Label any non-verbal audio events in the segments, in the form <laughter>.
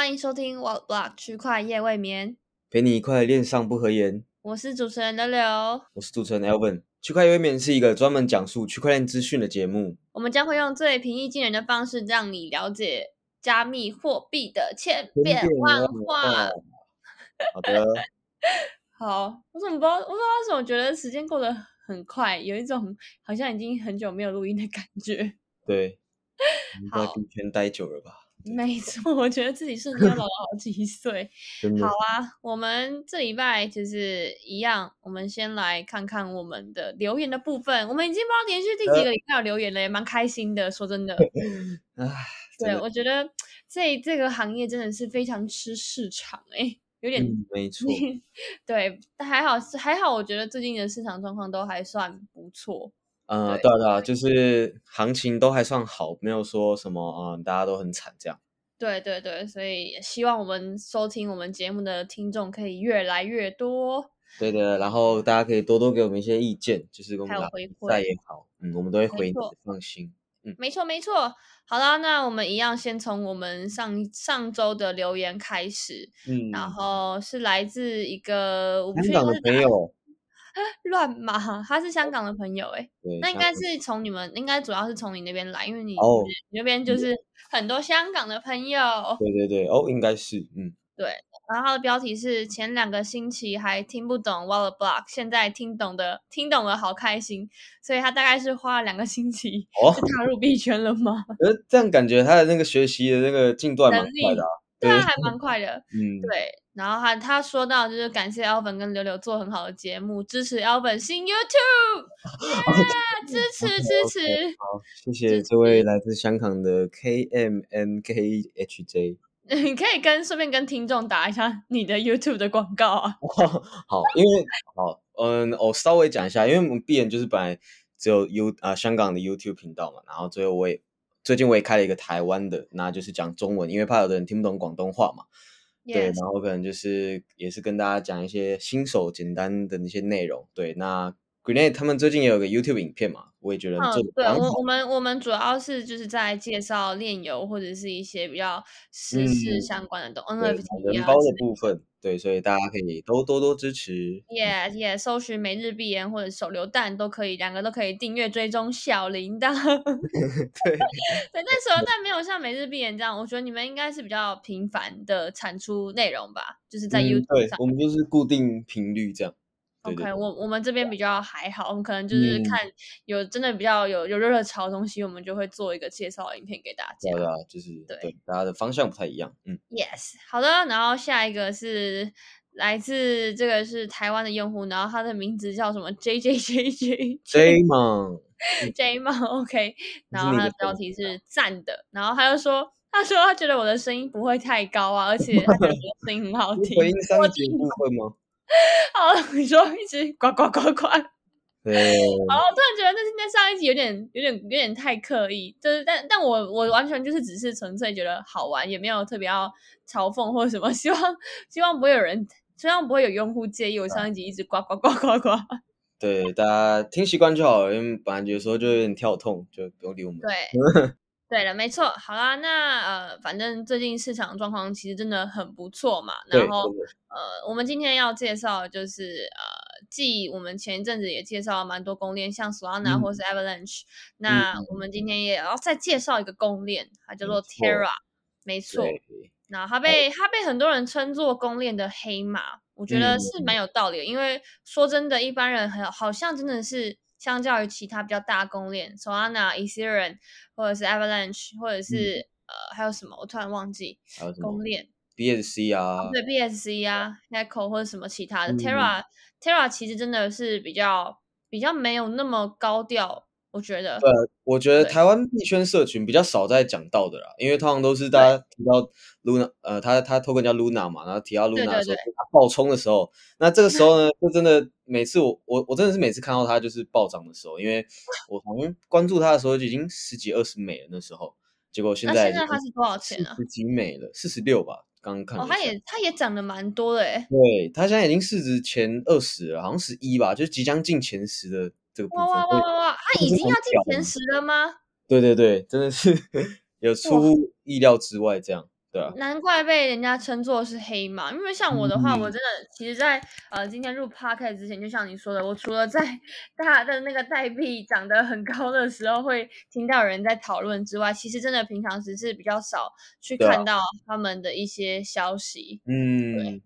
欢迎收听 What Block 区块夜未眠，陪你一块恋上不合言。我是主持人刘刘。我是主持人 Elvin。区块链未眠是一个专门讲述区块链资讯的节目。我们将会用最平易近人的方式，让你了解加密货币的千变万化。好的，<laughs> 好。我怎么不知道？我不知道为什么觉得时间过得很快，有一种好像已经很久没有录音的感觉。<laughs> 对，在币圈待久了吧？没错，我觉得自己瞬间老了好几岁。好啊，我们这礼拜就是一样，我们先来看看我们的留言的部分。我们已经不知道连续第几个礼拜有留言了，也蛮开心的。说真的，<laughs> 唉，对我觉得这这个行业真的是非常吃市场，哎，有点没错。<laughs> 对，但还好是还好，我觉得最近的市场状况都还算不错。呃，对啊，就是行情都还算好，没有说什么啊，大家都很惨这样。对对对，所以希望我们收听我们节目的听众可以越来越多。对的，然后大家可以多多给我们一些意见，就是跟我们回馈也好，嗯，我们都会回你，放心。嗯，没错没错。好啦，那我们一样先从我们上上周的留言开始，嗯，然后是来自一个香港的朋友。<laughs> 乱码，他是香港的朋友哎，那应该是从你们，应该主要是从你那边来，因为你你那边就是很多香港的朋友。对对对，哦，应该是，嗯，对。然后他的标题是前两个星期还听不懂 Wallet Block，现在听懂的，听懂了，好开心。所以他大概是花了两个星期就踏入币圈了吗？<laughs> 呃，这样感觉他的那个学习的那个进度蛮快的，对啊，还蛮快的，<laughs> 嗯，对。然后他他说到，就是感谢 Alvin 跟柳柳做很好的节目，支持 Alvin 新 YouTube，<laughs> 支持支持。好，谢谢这位来自香港的 KMNKHJ。你 <laughs> 可以跟顺便跟听众打一下你的 YouTube 的广告啊。好，因为好，嗯，我稍微讲一下，因为我们闭眼就是本来只有 U 啊香港的 YouTube 频道嘛，然后最后我也最近我也开了一个台湾的，那就是讲中文，因为怕有的人听不懂广东话嘛。对，然后可能就是也是跟大家讲一些新手简单的那些内容。对，那 Grenade 他们最近也有个 YouTube 影片嘛，我也觉得做对我我们我们主要是就是在介绍炼油或者是一些比较时事相关的东 NFT 人包的部分。对，所以大家可以多多多支持。Yeah, yeah，搜寻每日必言或者手榴弹都可以，两个都可以订阅追踪小铃铛。<laughs> 对，对，但手榴弹没有像每日必言这样，我觉得你们应该是比较频繁的产出内容吧，就是在 YouTube 上。我们就是固定频率这样。OK，我我们这边比较还好，我们可能就是看有真的比较有有热潮的东西，我们就会做一个介绍影片给大家。对啊，就是对大家的方向不太一样。嗯，Yes，好的。然后下一个是来自这个是台湾的用户，然后他的名字叫什么？J J J J <laughs> J 吗？J 吗？<laughs> OK。<laughs> 然后他的标题是赞的，然后他就说，他说他觉得我的声音不会太高啊，而且他觉得声音很好听。回音三节部分吗？<laughs> 好，你说一直呱呱呱呱。对。好，我突然觉得那那上一集有点有点有点太刻意，就是但但我我完全就是只是纯粹觉得好玩，也没有特别要嘲讽或者什么。希望希望不会有人，希望不会有用户介意我上一集一直呱呱呱呱呱。<laughs> 对，大家听习惯就好了，因为本来有时候就有点跳痛，就不用理我们。对。<laughs> 对了，没错，好啦，那呃，反正最近市场状况其实真的很不错嘛。然后呃，我们今天要介绍就是呃，继我们前一阵子也介绍了蛮多公链，像 Solana 或是 Avalanche。那我们今天也要再介绍一个公链，它叫做 Terra。没错，那它被它被很多人称作公链的黑马，我觉得是蛮有道理的。因为说真的，一般人很好像真的是。相较于其他比较大公链，Solana、Ethereum 或者是 Avalanche，或者是呃还有什么？我突然忘记。公链？BSC 啊。对，BSC 啊，Echo 或者什么其他的。Terra，Terra 其实真的是比较比较没有那么高调。我觉得，对，我觉得台湾币圈社群比较少在讲到的啦，因为通常都是大家提到 Luna，呃，他他 token 叫 Luna 嘛，然后提到 Luna 的时候，他爆冲的时候，那这个时候呢，就真的每次我我我真的是每次看到他就是暴涨的时候，因为我好像关注他的时候就已经十几二十美了，那时候，结果现在现在他是多少钱啊？十几美了，四十六吧，刚刚看。哦，他也他也涨得蛮多的诶。对他现在已经市值前二十了，好像十一吧，就是即将进前十的。哇哇哇哇哇！他已经要进前十了吗？对对对，真的是 <laughs> 有出乎意料之外，这样对啊，难怪被人家称作是黑马，因为像我的话，我真的其实，在呃今天入 park 之前，就像你说的，我除了在大的那个代币涨得很高的时候会听到人在讨论之外，其实真的平常时是比较少去看到他们的一些消息。嗯，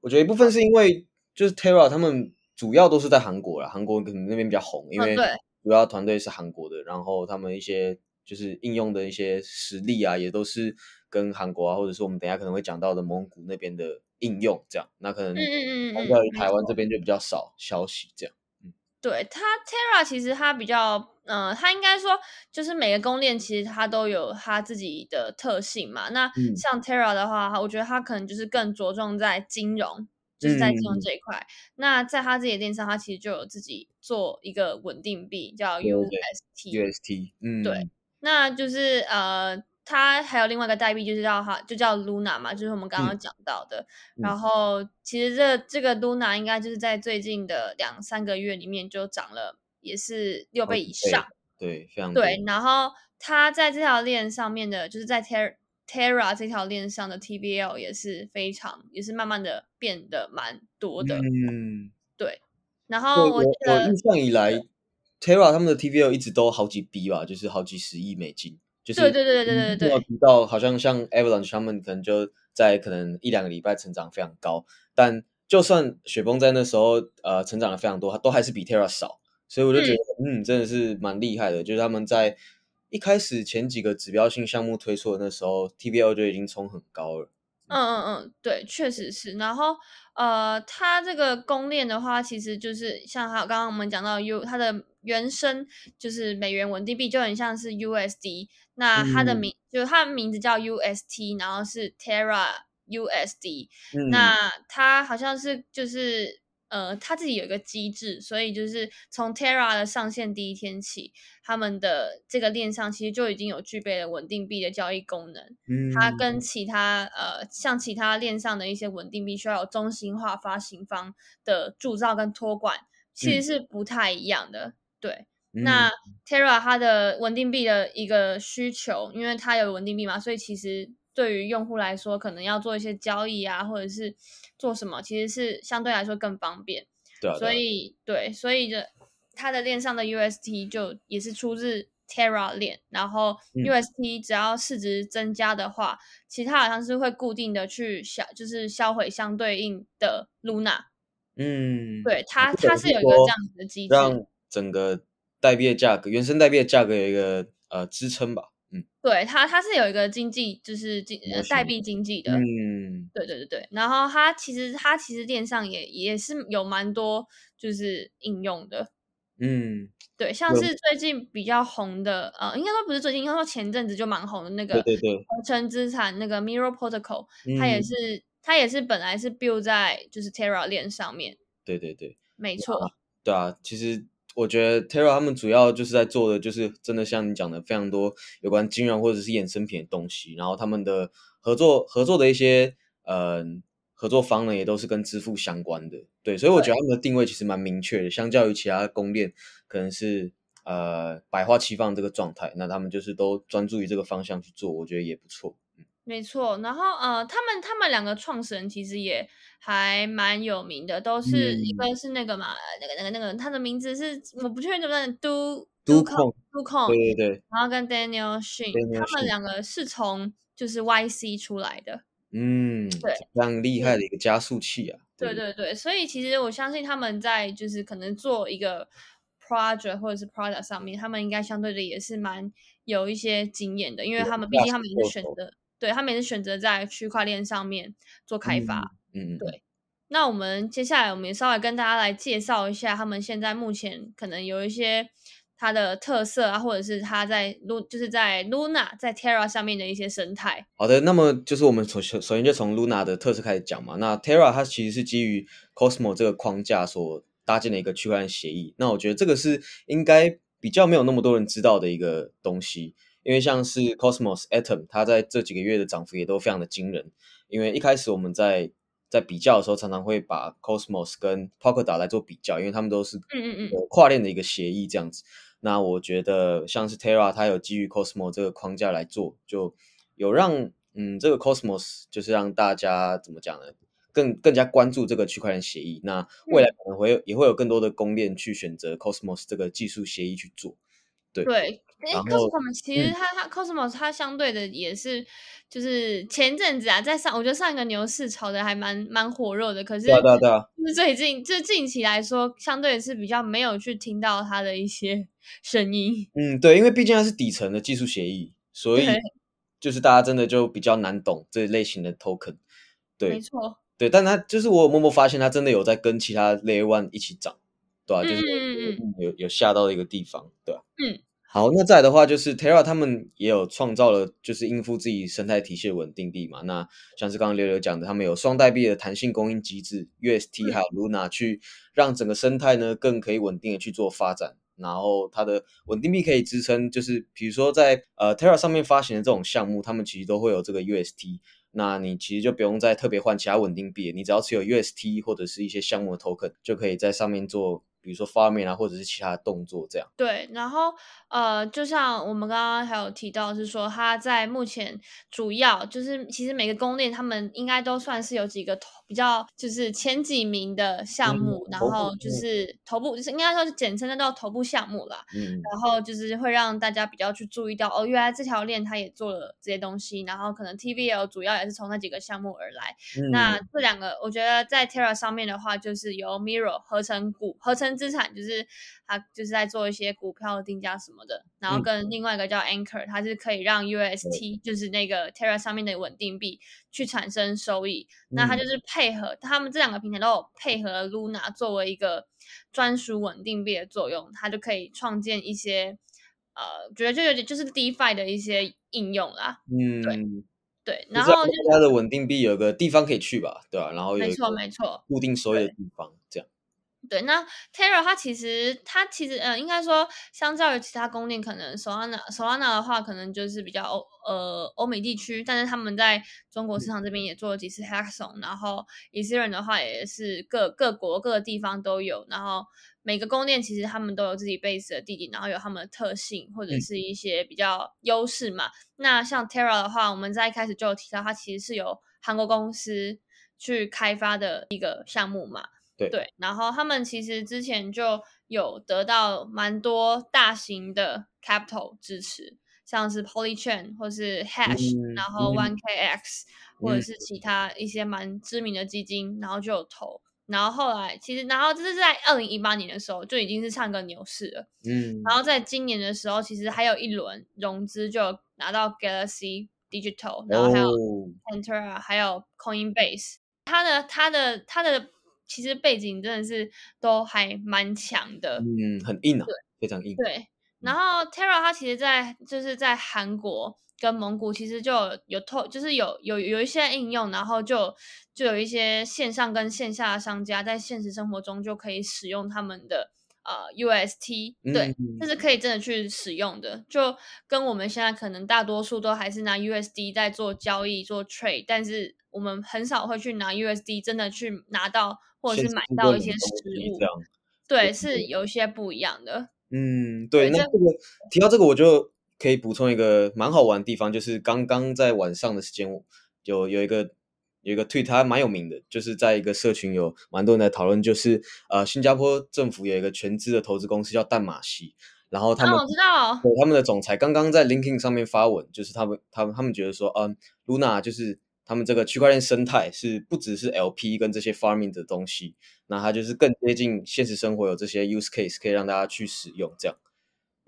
我觉得一部分是因为就是 Terra 他们主要都是在韩国啦，韩国可能那边比较红，因为主要团队是韩国的，然后他们一些就是应用的一些实力啊，也都是。跟韩国啊，或者是我们等下可能会讲到的蒙古那边的应用，这样，那可能相较于台湾这边就比较少消息，这样。嗯，对它 Terra 其实它比较，呃，它应该说就是每个公链其实它都有它自己的特性嘛。那像 Terra 的话，我觉得它可能就是更着重在金融，就是在金融这一块。那在他自己的电商，他其实就有自己做一个稳定币叫 UST，UST，嗯，对，那就是呃。它还有另外一个代币，就是叫哈，就叫 Luna 嘛，就是我们刚刚讲到的。然后其实这这个 Luna 应该就是在最近的两三个月里面就涨了，也是六倍以上。对，非常对。然后它在这条链上面的，就是在 Terra Terra 这条链上的 TBL 也是非常，也是慢慢的变得蛮多的。嗯，对。然后我我印象以来，Terra 他们的 TBL 一直都好几 B 吧，就是好几十亿美金。对对对对对对对，提到好像像 Avalanche 他们可能就在可能一两个礼拜成长非常高，但就算雪崩在那时候呃成长的非常多，它都还是比 Terra 少，所以我就觉得嗯真的是蛮厉害的，就是他们在一开始前几个指标性项目推出的那时候，TBL 就已经冲很高了。嗯嗯嗯，对，确实是。然后呃，它这个公链的话，其实就是像它刚刚我们讲到 U，它的原生就是美元稳定币，就很像是 USD。那它的名就它的名字叫 UST，然后是 Terra USD。那它好像是就是呃，它自己有一个机制，所以就是从 Terra 的上线第一天起，他们的这个链上其实就已经有具备了稳定币的交易功能。嗯，它跟其他呃像其他链上的一些稳定币需要有中心化发行方的铸造跟托管，其实是不太一样的。对。那 Terra 它的稳定币的一个需求，因为它有稳定币嘛，所以其实对于用户来说，可能要做一些交易啊，或者是做什么，其实是相对来说更方便。对，所以对，所以的它的链上的 UST 就也是出自 Terra 链，然后 UST 只要市值增加的话，其他好像是会固定的去销，就是销毁相对应的 Luna。嗯，对，它它是有一个这样子的机制，让整个。代币的价格，原生代币的价格有一个呃支撑吧，嗯，对它它是有一个经济，就是经代币经济的，嗯，对对对对，然后它其实它其实链上也也是有蛮多就是应用的，嗯，对，像是最近比较红的，呃，应该说不是最近，应该说前阵子就蛮红的那个对对合成资产那个 Mirror Protocol，它也是它也是本来是 build 在就是 Terra 链上面，对对对，没错，对啊，其实。我觉得 Terra 他们主要就是在做的，就是真的像你讲的非常多有关金融或者是衍生品的东西。然后他们的合作合作的一些呃合作方呢，也都是跟支付相关的。对，所以我觉得他们的定位其实蛮明确的，相较于其他公链，可能是呃百花齐放这个状态，那他们就是都专注于这个方向去做，我觉得也不错。没错，然后呃，他们他们两个创始人其实也还蛮有名的，都是一个是那个嘛，那个那个那个，他的名字是我不确定怎么念，都都控都控，对对对，然后跟 Daniel Shin，他们两个是从就是 YC 出来的，嗯，对，非常厉害的一个加速器啊，对对。对，所以其实我相信他们在就是可能做一个 project 或者是 product 上面，他们应该相对的也是蛮有一些经验的，因为他们毕竟他们也是选择。对他们也是选择在区块链上面做开发，嗯，对。那我们接下来，我们也稍微跟大家来介绍一下他们现在目前可能有一些它的特色啊，或者是它在 Lu 就是在 Luna 在 Terra 上面的一些生态。好的，那么就是我们首首先就从 Luna 的特色开始讲嘛。那 Terra 它其实是基于 Cosmos 这个框架所搭建的一个区块链协议。那我觉得这个是应该比较没有那么多人知道的一个东西。因为像是 Cosmos Atom，它在这几个月的涨幅也都非常的惊人。因为一开始我们在在比较的时候，常常会把 Cosmos 跟 Polkadot 来做比较，因为他们都是嗯嗯嗯跨链的一个协议这样子。那我觉得像是 Terra，它有基于 Cosmos 这个框架来做，就有让嗯，这个 Cosmos 就是让大家怎么讲呢？更更加关注这个区块链协议。那未来可能会也会有更多的公链去选择 Cosmos 这个技术协议去做。对对，哎，Cosmos 其实它它 Cosmos 它相对的也是，就是前阵子啊，在上我觉得上一个牛市炒的还蛮蛮火热的，可是对对对，就是最近就近期来说，相对是比较没有去听到它的一些 <laughs> 声音。嗯，对，因为毕竟它是底层的技术协议，所以 <laughs> 就是大家真的就比较难懂这类型的 token。对，没错，对，但它就是我默默发现，它真的有在跟其他 Layer One 一起涨，对吧？就是有有下到的一个地方，对吧？嗯。好，那再的话就是 Terra 他们也有创造了，就是应付自己生态体系的稳定币嘛。那像是刚刚刘刘讲的，他们有双代币的弹性供应机制，UST 还有 Luna 去让整个生态呢更可以稳定的去做发展。然后它的稳定币可以支撑，就是比如说在呃 Terra 上面发行的这种项目，他们其实都会有这个 UST。那你其实就不用再特别换其他稳定币，你只要持有 UST 或者是一些项目的 token，就可以在上面做。比如说发面啊，或者是其他的动作这样。对，然后呃，就像我们刚刚还有提到，是说它在目前主要就是其实每个宫殿他们应该都算是有几个头比较就是前几名的项目，然后就是头部就是应该说是简称的叫头部项目啦。嗯。然后就是会让大家比较去注意到哦，原来这条链它也做了这些东西，然后可能 TVL 主要也是从那几个项目而来。那这两个我觉得在 Terra 上面的话，就是由 Mirror 合成股合成。资产就是它就是在做一些股票的定价什么的，然后跟另外一个叫 Anchor，它是可以让 UST 就是那个 Terra 上面的稳定币去产生收益。那它就是配合他们这两个平台都有配合 Luna 作为一个专属稳定币的作用，它就可以创建一些呃，觉得就有点就是 DeFi 的一些应用啦。嗯，对对。然后它的稳定币有个地方可以去吧，对吧？然后没错没错，固定收益的地方这样。对，那 Terra 它其实它其实呃，应该说相较于其他公链，可能 Solana Solana 的话，可能就是比较欧呃欧美地区，但是他们在中国市场这边也做了几次 Hackathon，然后 Ethereum 的话也是各各国各个地方都有，然后每个公链其实他们都有自己 base 的地点，然后有他们的特性或者是一些比较优势嘛。那像 Terra 的话，我们在一开始就有提到，它其实是由韩国公司去开发的一个项目嘛。对，然后他们其实之前就有得到蛮多大型的 capital 支持，像是 Polychain 或是 Hash，然后 OneKX 或者是其他一些蛮知名的基金，然后就有投。然后后来其实，然后这是在二零一八年的时候就已经是唱个牛市了。嗯，然后在今年的时候，其实还有一轮融资就拿到 Galaxy Digital，然后还有 Enter，还有 Coinbase，它的它的它的。其实背景真的是都还蛮强的，嗯，很硬啊，对，非常硬。对，然后 Terra 它其实，在就是在韩国跟蒙古，其实就有透，就是有有有一些应用，然后就就有一些线上跟线下的商家在现实生活中就可以使用他们的呃 UST，对，这是可以真的去使用的，就跟我们现在可能大多数都还是拿 USD 在做交易做 trade，但是我们很少会去拿 USD 真的去拿到。或者是买到一些实物，对，是有一些不一样的。嗯，对。那这个提到这个，我就可以补充一个蛮好玩的地方，就是刚刚在晚上的时间，有有一个有一个推特还蛮有名的，就是在一个社群有蛮多人在讨论，就是呃，新加坡政府有一个全资的投资公司叫淡马锡，然后他们我知道，对他们的总裁刚刚在 LinkedIn 上面发文，就是他们他们他们觉得说，嗯，Luna 就是。他们这个区块链生态是不只是 LP 跟这些 farming 的东西，那它就是更接近现实生活，有这些 use case 可以让大家去使用，这样。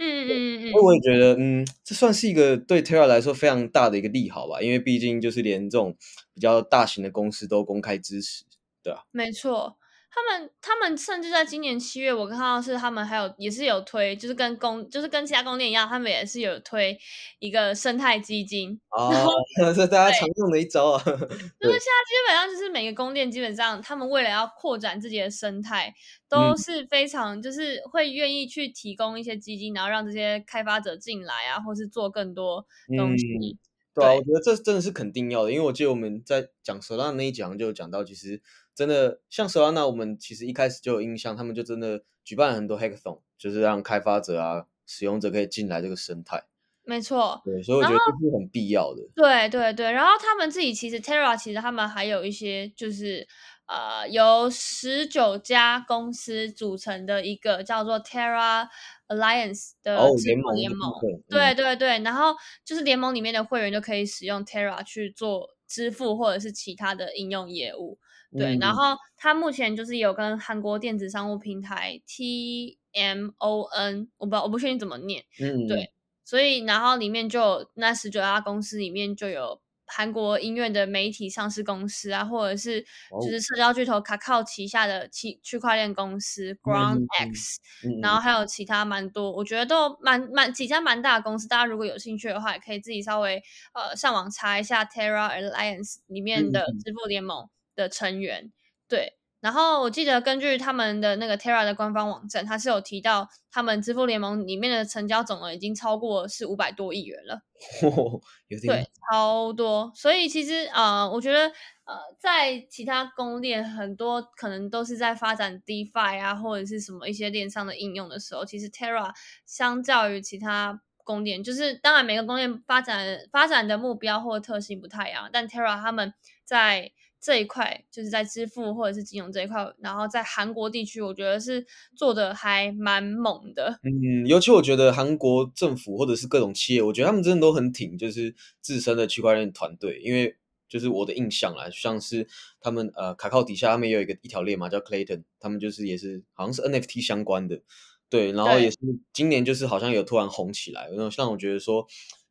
嗯嗯嗯。我也觉得，嗯，这算是一个对 Terra 来说非常大的一个利好吧，因为毕竟就是连这种比较大型的公司都公开支持，对吧？没错。他们他们甚至在今年七月，我看到是他们还有也是有推，就是跟供就是跟其他公链一样，他们也是有推一个生态基金。<laughs> 哦，这是大家常用的一招啊。<laughs> 就是现在基本上就是每个公链基本上他们为了要扩展自己的生态，都是非常就是会愿意去提供一些基金，然后让这些开发者进来啊，或是做更多东西。对啊，我觉得这真的是肯定要的，因为我记得我们在讲蛇浪那一讲就讲到，其实。真的像蛇安娜，我们其实一开始就有印象，他们就真的举办了很多 hackathon，就是让开发者啊、使用者可以进来这个生态。没错，对，所以我觉得这是很必要的。对对对，然后他们自己其实 Terra 其实他们还有一些就是呃由十九家公司组成的一个叫做 Terra Alliance 的联盟联盟。对对对，然后就是联盟里面的会员就可以使用 Terra 去做支付或者是其他的应用业务。对，然后它目前就是有跟韩国电子商务平台 TMON，我不我不确定怎么念。嗯，对。所以，然后里面就那十九家公司里面就有韩国音乐的媒体上市公司啊，或者是就是社交巨头 Kakao 旗下的区区块链公司 Ground X，然后还有其他蛮多，我觉得都蛮蛮几家蛮大的公司。大家如果有兴趣的话，也可以自己稍微呃上网查一下 Terra Alliance 里面的支付联盟的成员，对。然后我记得根据他们的那个 Terra 的官方网站，它是有提到他们支付联盟里面的成交总额已经超过是五百多亿元了，对，超多。所以其实呃，我觉得呃，在其他公链很多可能都是在发展 DeFi 啊，或者是什么一些链上的应用的时候，其实 Terra 相较于其他公链，就是当然每个公链发展发展的目标或特性不太一样，但 Terra 他们在这一块就是在支付或者是金融这一块，然后在韩国地区，我觉得是做的还蛮猛的。嗯，尤其我觉得韩国政府或者是各种企业，我觉得他们真的都很挺，就是自身的区块链团队。因为就是我的印象啦，像是他们呃卡靠底下他们也有一个一条链嘛，叫 Clayton，他们就是也是好像是 NFT 相关的，对，然后也是今年就是好像有突然红起来，然后像我觉得说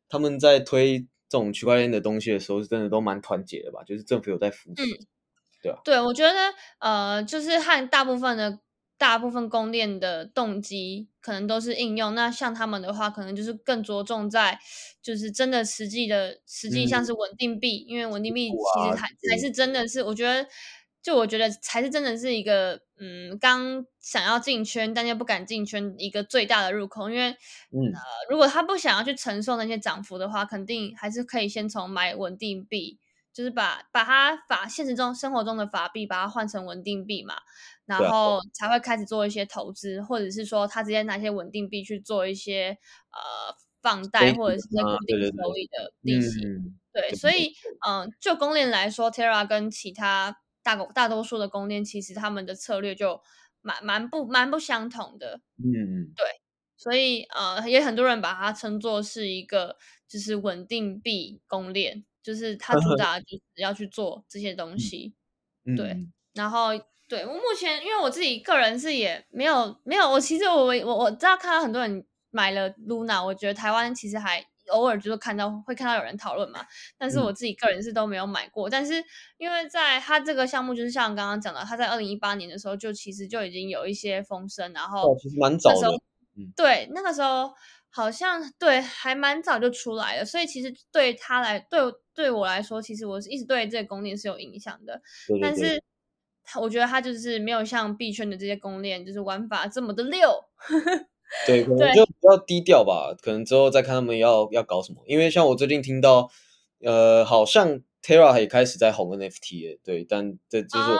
他们在推。这种区块链的东西的时候，是真的都蛮团结的吧？就是政府有在扶持，对啊。对，我觉得呃，就是和大部分的大部分供链的动机，可能都是应用。那像他们的话，可能就是更着重在，就是真的实际的实际像是稳定币，因为稳定币其实还才是真的是，我觉得。就我觉得才是真的是一个，嗯，刚想要进圈但又不敢进圈一个最大的入口，因为，嗯，呃，如果他不想要去承受那些涨幅的话，肯定还是可以先从买稳定币，就是把把它法现实中生活中的法币把它换成稳定币嘛，然后才会开始做一些投资，或者是说他直接拿一些稳定币去做一些呃放贷或者是固定收益的利息，对，所以，嗯，就公链来说，Terra 跟其他。大大多数的公链其实他们的策略就蛮蛮不蛮不相同的，嗯，对，所以呃，也很多人把它称作是一个就是稳定币公链，就是它主 <laughs> 打就是要去做这些东西，对，然后对我目前因为我自己个人是也没有没有，我其实我我我知道看到很多人买了 Luna，我觉得台湾其实还。偶尔就是看到会看到有人讨论嘛，但是我自己个人是都没有买过。但是因为在他这个项目，就是像刚刚讲的，他在二零一八年的时候就其实就已经有一些风声，然后其实蛮早的，对，那个时候好像对还蛮早就出来了，所以其实对他来对对我来说，其实我是一直对这个公链是有影响的。但是他我觉得他就是没有像币圈的这些公链，就是玩法这么的溜。<laughs> 对，可能就比较低调吧。可能之后再看他们要要搞什么。因为像我最近听到，呃，好像 Terra 也开始在红 NFT 对，但这就是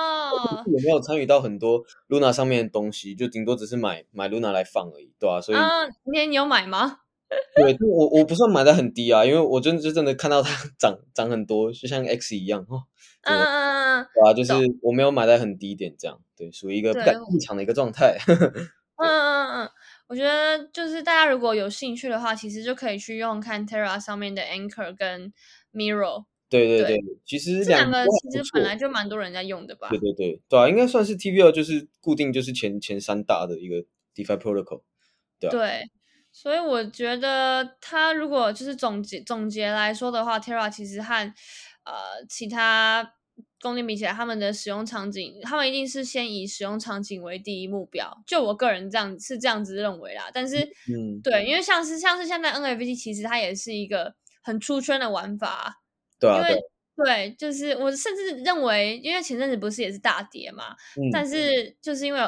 也没有参与到很多 Luna 上面的东西，就顶多只是买买 Luna 来放而已，对吧？所以今天你有买吗？<laughs> 对，我我不算买的很低啊，因为我真的就真的看到它 <laughs> 涨涨很多，就像 X 一样哈。嗯嗯嗯嗯，对啊，就是我没有买在很低点，这样对，属于一个不敢入场的一个状态。嗯 <laughs> 嗯嗯。我觉得就是大家如果有兴趣的话，其实就可以去用看 Terra 上面的 Anchor 跟 Mirror。对对对，其实这两个其实本来就蛮多人在用的吧？对对对对啊，应该算是 TVL 就是固定就是前前三大的一个 DeFi Protocol。对对，所以我觉得它如果就是总结总结来说的话，Terra 其实和呃其他。公链比起来，他们的使用场景，他们一定是先以使用场景为第一目标。就我个人这样是这样子认为啦。但是，嗯，对，因为像是像是现在 NFT，其实它也是一个很出圈的玩法。对啊。因为对，就是我甚至认为，因为前阵子不是也是大跌嘛，但是就是因为。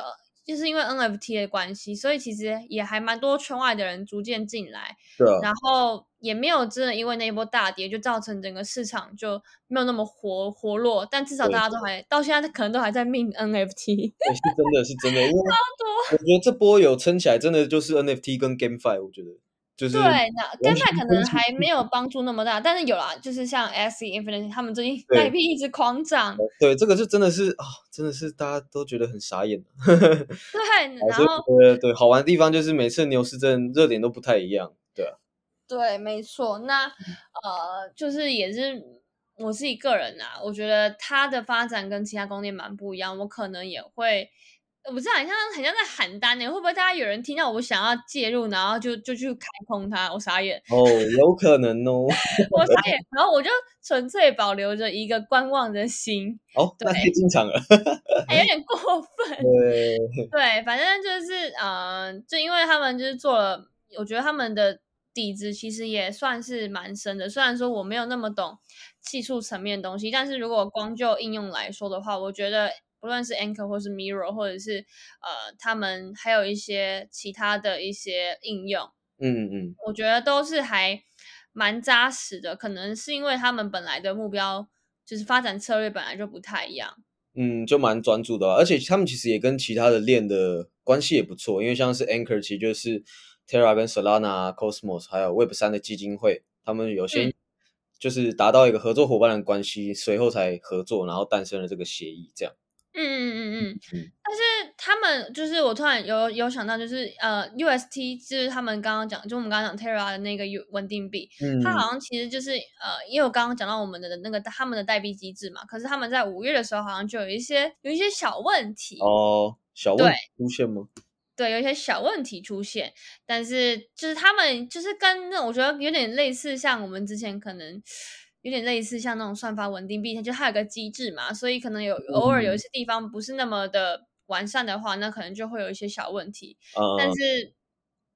就是因为 NFT 的关系，所以其实也还蛮多圈外的人逐渐进来，对，然后也没有真的因为那一波大跌就造成整个市场就没有那么活活络，但至少大家都还到现在可能都还在命 <laughs> NFT，对，是真的是真的，因为我觉得这波有撑起来，真的就是 NFT 跟 GameFi，我觉得就是对，那 GameFi 可能还没有帮助那么大，但是有啦，就是像 S E Infinity 他们最近代币一直狂涨。对，这个就真的是啊，真的是大家都觉得很傻眼。<laughs> 对，然后对对，好玩的地方就是每次牛市真热点都不太一样，对啊。对，没错。那呃，就是也是我自己个人啊，我觉得它的发展跟其他公链蛮不一样，我可能也会。我不知道，很像很像在喊单呢，会不会大家有人听到我想要介入，然后就就去开空它？我傻眼哦，有可能哦，<laughs> 我傻眼，然后我就纯粹保留着一个观望的心。哦，那太正常了，还有点过分。<laughs> 对对，反正就是呃，就因为他们就是做了，我觉得他们的底子其实也算是蛮深的。虽然说我没有那么懂技术层面的东西，但是如果光就应用来说的话，我觉得。不论是 Anchor 或是 Mirror，或者是呃，他们还有一些其他的一些应用，嗯嗯，我觉得都是还蛮扎实的。可能是因为他们本来的目标就是发展策略本来就不太一样，嗯，就蛮专注的。而且他们其实也跟其他的链的关系也不错，因为像是 Anchor，其实就是 Terra 跟 Solana、Cosmos 还有 Web 三的基金会，他们有些就是达到一个合作伙伴的关系，随后才合作，然后诞生了这个协议，这样。嗯嗯嗯嗯，但是他们就是我突然有有想到，就是呃，UST 就是他们刚刚讲，就我们刚刚讲 Terra 的那个稳定币，它好像其实就是呃，因为我刚刚讲到我们的那个他们的代币机制嘛，可是他们在五月的时候好像就有一些有一些小问题哦，小问题出现吗？对，有一些小问题出现，但是就是他们就是跟那我觉得有点类似，像我们之前可能。有点类似像那种算法稳定币，它就它有个机制嘛，所以可能有偶尔有一些地方不是那么的完善的话，那可能就会有一些小问题。但是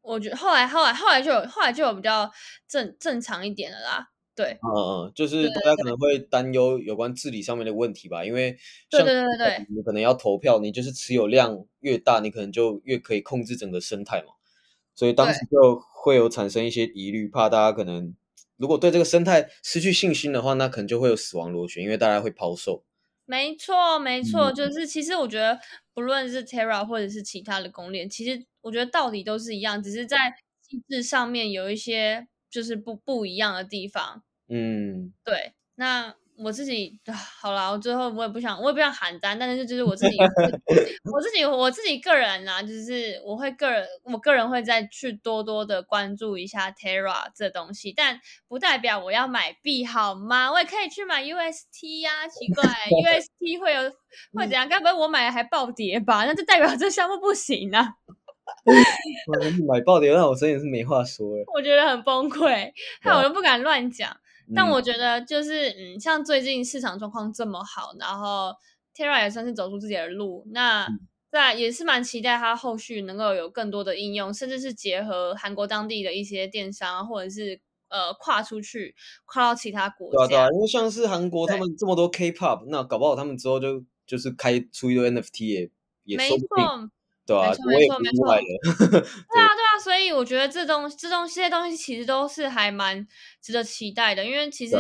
我觉得后来后来后来就有后来就有比较正正常一点的啦。对，嗯嗯，就是大家可能会担忧有关治理上面的问题吧，因为对对对对，你可能要投票，你就是持有量越大，你可能就越可以控制整个生态嘛，所以当时就会有产生一些疑虑，怕大家可能。如果对这个生态失去信心的话，那可能就会有死亡螺旋，因为大家会抛售。没错，没错，就是其实我觉得，不论是 Terra 或者是其他的公链，其实我觉得道理都是一样，只是在机制上面有一些就是不不一样的地方。嗯，对，那。我自己好了，我最后我也不想，我也不想喊单，但是就是我自己，我自己 <laughs> 我自己个人啊，就是我会个人，我个人会再去多多的关注一下 Terra 这东西，但不代表我要买币好吗？我也可以去买 UST 呀，奇怪，<laughs> UST 会有会怎样？该不会我买还暴跌吧？那就代表这项目不行啊！<laughs> 买暴跌，那我真的是没话说了。我觉得很崩溃，害我都不敢乱讲。但我觉得就是，嗯，像最近市场状况这么好，然后 Terra 也算是走出自己的路，那在也是蛮期待它后续能够有更多的应用，甚至是结合韩国当地的一些电商，或者是呃跨出去，跨到其他国家。对啊，因为像是韩国他们这么多 K-pop，那搞不好他们之后就就是开出一堆 NFT 也也没错。对啊，我也没错没错。对啊对啊，所以我觉得这东这东这些东西其实都是还蛮值得期待的，因为其实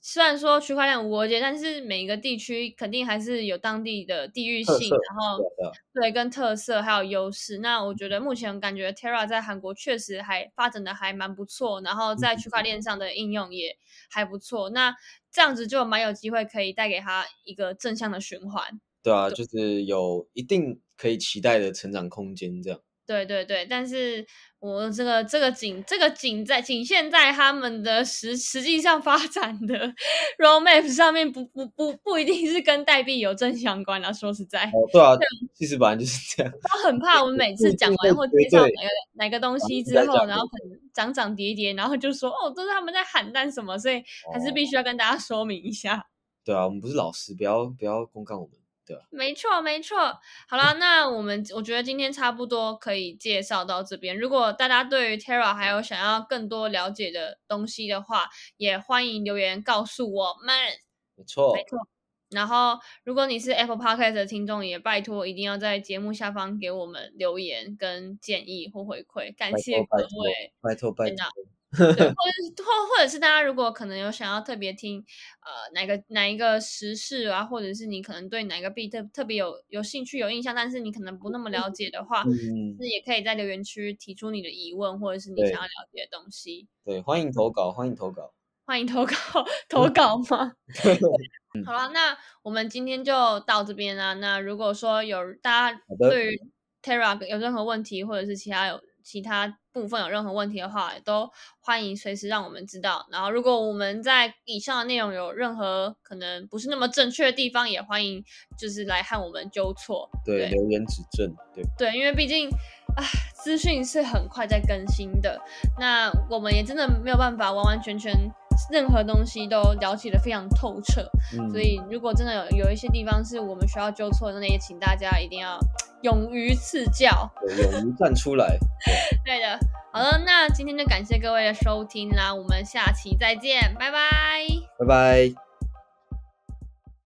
虽然说区块链无国界，但是每一个地区肯定还是有当地的地域性，然后对跟特色还有优势。那我觉得目前感觉 Terra 在韩国确实还发展的还蛮不错，然后在区块链上的应用也还不错。那这样子就蛮有机会可以带给他一个正向的循环。对啊，就是有一定。可以期待的成长空间，这样。对对对，但是我这个这个仅这个仅在仅限在他们的实实际上发展的 <laughs> roadmap 上面，不不不不一定是跟代币有正相关的。说实在，哦，对啊，<laughs> 其实本来就是这样。他很怕我们每 <laughs> 次讲完或介绍哪个哪个东西之后，然后可能涨涨跌跌，然后就说哦，都是他们在喊单什么，所以还是必须要跟大家说明一下。对啊，我们不是老师，不要不要公告我们。没错，没错。好了，那我们我觉得今天差不多可以介绍到这边。如果大家对于 Terra 还有想要更多了解的东西的话，也欢迎留言告诉我们。没错，没错。然后，如果你是 Apple Podcast 的听众，也拜托一定要在节目下方给我们留言跟建议或回馈，感谢各位。拜托，拜托。对，或者 <laughs> 或或者是大家如果可能有想要特别听呃哪个哪一个时事啊，或者是你可能对哪个币特特别有有兴趣有印象，但是你可能不那么了解的话，嗯，是也可以在留言区提出你的疑问，或者是你想要了解的东西。对，欢迎投稿，欢迎投稿，欢迎投稿，<laughs> 投 <laughs> 稿吗？好了，那我们今天就到这边啦。那如果说有大家对于 Terra 有任何问题，或者是其他有其他部分有任何问题的话，都欢迎随时让我们知道。然后，如果我们在以上的内容有任何可能不是那么正确的地方，也欢迎就是来和我们纠错，对，留言指正，对，对，因为毕竟啊，资讯是很快在更新的，那我们也真的没有办法完完全全。任何东西都了解的非常透彻，所以如果真的有有一些地方是我们需要纠错的，那也请大家一定要勇于赐教，勇于站出来。<laughs> 对的，好了，那今天就感谢各位的收听啦，我们下期再见，拜拜，拜拜。